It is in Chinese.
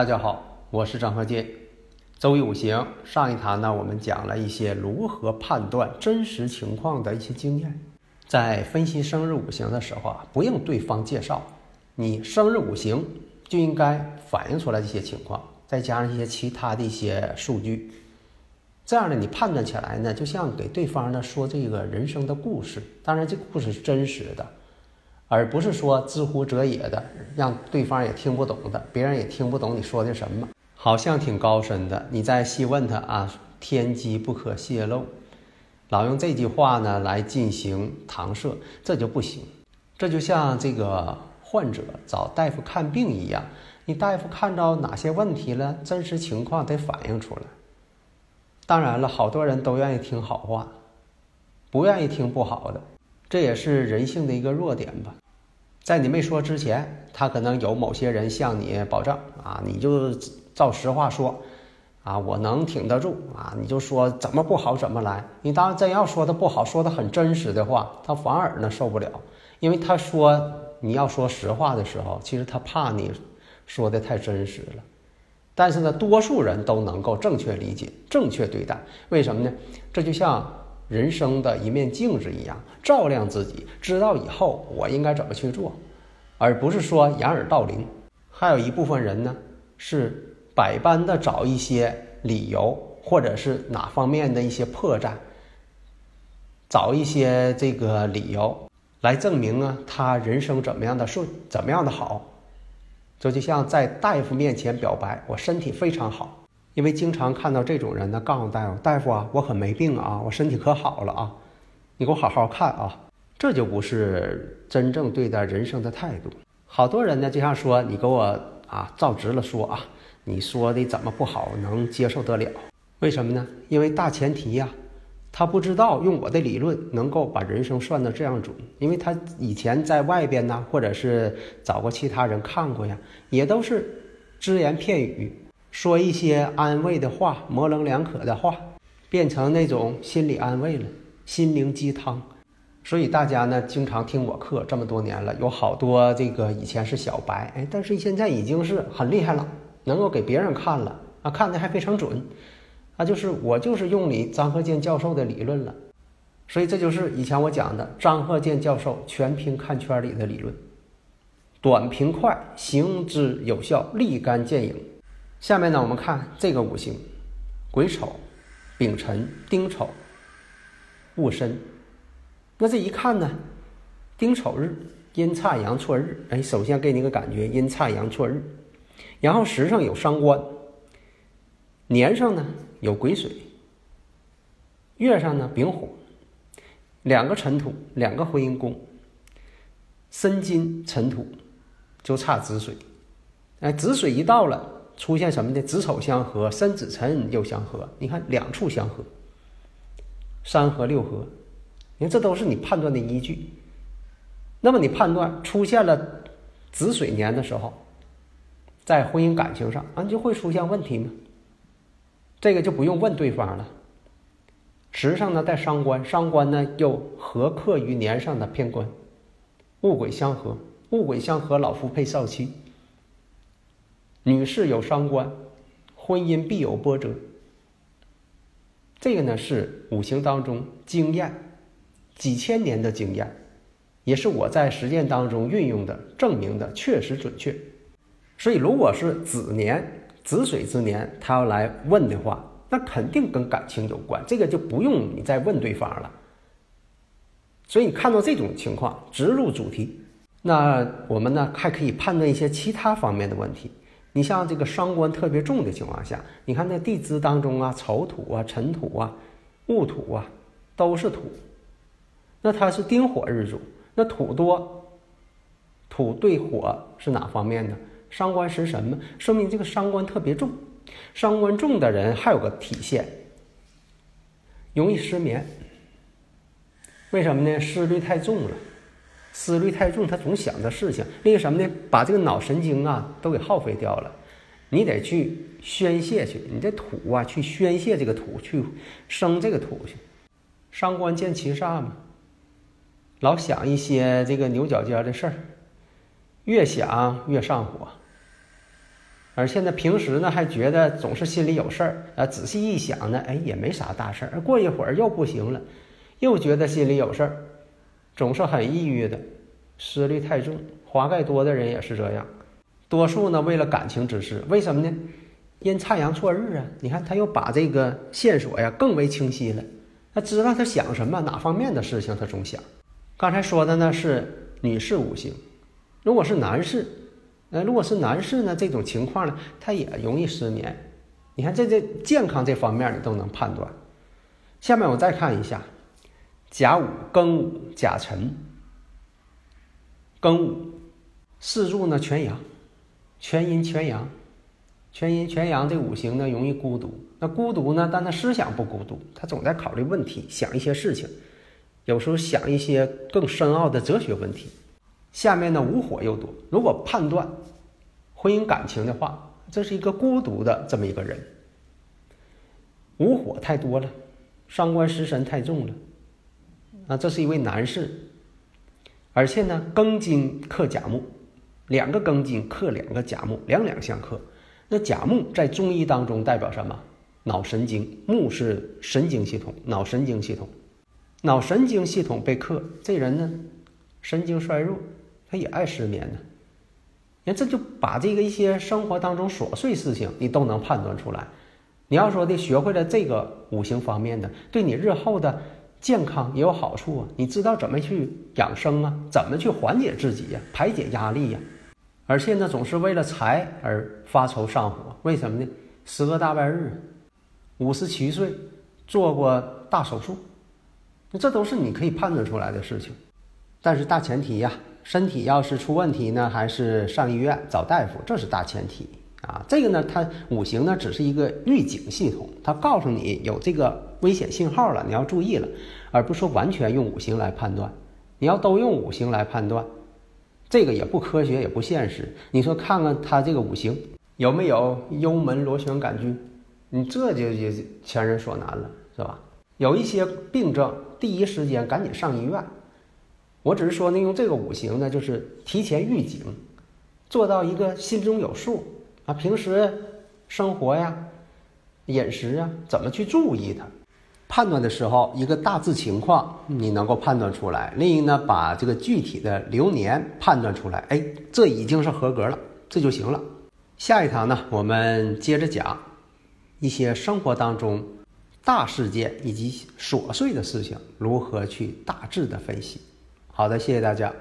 大家好，我是张鹤剑。周易五行上一堂呢，我们讲了一些如何判断真实情况的一些经验。在分析生日五行的时候啊，不用对方介绍，你生日五行就应该反映出来这些情况，再加上一些其他的一些数据，这样呢，你判断起来呢，就像给对方呢说这个人生的故事。当然，这个故事是真实的。而不是说知乎者也的，让对方也听不懂的，别人也听不懂你说的什么，好像挺高深的。你再细问他啊，天机不可泄露，老用这句话呢来进行搪塞，这就不行。这就像这个患者找大夫看病一样，你大夫看到哪些问题了，真实情况得反映出来。当然了，好多人都愿意听好话，不愿意听不好的。这也是人性的一个弱点吧，在你没说之前，他可能有某些人向你保证啊，你就照实话说，啊，我能挺得住啊，你就说怎么不好怎么来。你当然真要说的不好，说的很真实的话，他反而呢受不了，因为他说你要说实话的时候，其实他怕你说的太真实了。但是呢，多数人都能够正确理解、正确对待，为什么呢？这就像。人生的一面镜子一样，照亮自己，知道以后我应该怎么去做，而不是说掩耳盗铃。还有一部分人呢，是百般的找一些理由，或者是哪方面的一些破绽，找一些这个理由来证明啊，他人生怎么样的顺，怎么样的好。这就像在大夫面前表白，我身体非常好。因为经常看到这种人呢，告诉大夫：“大夫啊，我可没病啊，我身体可好了啊，你给我好好看啊。”这就不是真正对待人生的态度。好多人呢，就像说：“你给我啊，照直了说啊，你说的怎么不好能接受得了？为什么呢？因为大前提呀，他不知道用我的理论能够把人生算得这样准，因为他以前在外边呢，或者是找过其他人看过呀，也都是只言片语。”说一些安慰的话，模棱两可的话，变成那种心理安慰了，心灵鸡汤。所以大家呢，经常听我课这么多年了，有好多这个以前是小白，哎，但是现在已经是很厉害了，能够给别人看了啊，看的还非常准，啊，就是我就是用你张鹤剑教授的理论了。所以这就是以前我讲的张鹤剑教授全凭看圈里的理论，短平快，行之有效，立竿见影。下面呢，我们看这个五行：癸丑、丙辰、丁丑、戊申。那这一看呢，丁丑日阴差阳错日。哎，首先给你个感觉，阴差阳错日。然后时上有伤官，年上呢有癸水，月上呢丙火，两个辰土，两个婚姻宫，申金辰土，就差子水。哎，子水一到了。出现什么的子丑相合，申子辰又相合，你看两处相合，三合六合，你看这都是你判断的依据。那么你判断出现了子水年的时候，在婚姻感情上啊就会出现问题吗？这个就不用问对方了。时上呢带伤官，伤官呢又合克于年上的偏官，戊癸相合，戊癸相合，老夫配少妻。女士有伤官，婚姻必有波折。这个呢是五行当中经验，几千年的经验，也是我在实践当中运用的，证明的确实准确。所以，如果是子年、子水之年，他要来问的话，那肯定跟感情有关，这个就不用你再问对方了。所以，你看到这种情况，直入主题，那我们呢还可以判断一些其他方面的问题。你像这个伤官特别重的情况下，你看那地支当中啊，丑土啊、辰土啊，戊土啊，都是土。那它是丁火日主，那土多，土对火是哪方面呢？伤官食神嘛，说明这个伤官特别重。伤官重的人还有个体现，容易失眠。为什么呢？思虑太重了，思虑太重，他总想着事情。那个什么呢？把这个脑神经啊都给耗费掉了。你得去宣泄去，你这土啊去宣泄这个土，去生这个土去。伤官见七煞嘛，老想一些这个牛角尖的事儿，越想越上火。而现在平时呢，还觉得总是心里有事儿啊。仔细一想呢，哎，也没啥大事儿。过一会儿又不行了，又觉得心里有事儿，总是很抑郁的，思虑太重。华盖多的人也是这样，多数呢为了感情之事，为什么呢？阴差阳错日啊！你看他又把这个线索呀更为清晰了，他知道他想什么，哪方面的事情他总想。刚才说的呢是女士五行，如果是男士。那如果是男士呢？这种情况呢，他也容易失眠。你看，这这健康这方面你都能判断。下面我再看一下，甲午、庚午、甲辰、庚午四柱呢全阳，全阴全阳，全阴全阳这五行呢容易孤独。那孤独呢，但他思想不孤独，他总在考虑问题，想一些事情，有时候想一些更深奥的哲学问题。下面呢，无火又多。如果判断婚姻感情的话，这是一个孤独的这么一个人。无火太多了，伤官食神太重了。啊，这是一位男士，而且呢，庚金克甲木，两个庚金克两个甲木，两两相克。那甲木在中医当中代表什么？脑神经，木是神经系统，脑神经系统，脑神经系统被克，这人呢，神经衰弱。他也爱失眠呢，你看这就把这个一些生活当中琐碎事情你都能判断出来。你要说的学会了这个五行方面的，对你日后的健康也有好处啊。你知道怎么去养生啊，怎么去缓解自己呀，排解压力呀。而现在总是为了财而发愁上火，为什么呢？十个大半日，五十七岁做过大手术，那这都是你可以判断出来的事情。但是大前提呀。身体要是出问题呢，还是上医院找大夫，这是大前提啊。这个呢，它五行呢只是一个预警系统，它告诉你有这个危险信号了，你要注意了，而不是说完全用五行来判断。你要都用五行来判断，这个也不科学，也不现实。你说看看他这个五行有没有幽门螺旋杆菌，你这就就强人所难了，是吧？有一些病症，第一时间赶紧上医院。我只是说呢，用这个五行呢，就是提前预警，做到一个心中有数平时生活呀、饮食啊，怎么去注意它？判断的时候，一个大致情况你能够判断出来；另一呢，把这个具体的流年判断出来。哎，这已经是合格了，这就行了。下一堂呢，我们接着讲一些生活当中大事件以及琐碎的事情如何去大致的分析。好的，谢谢大家。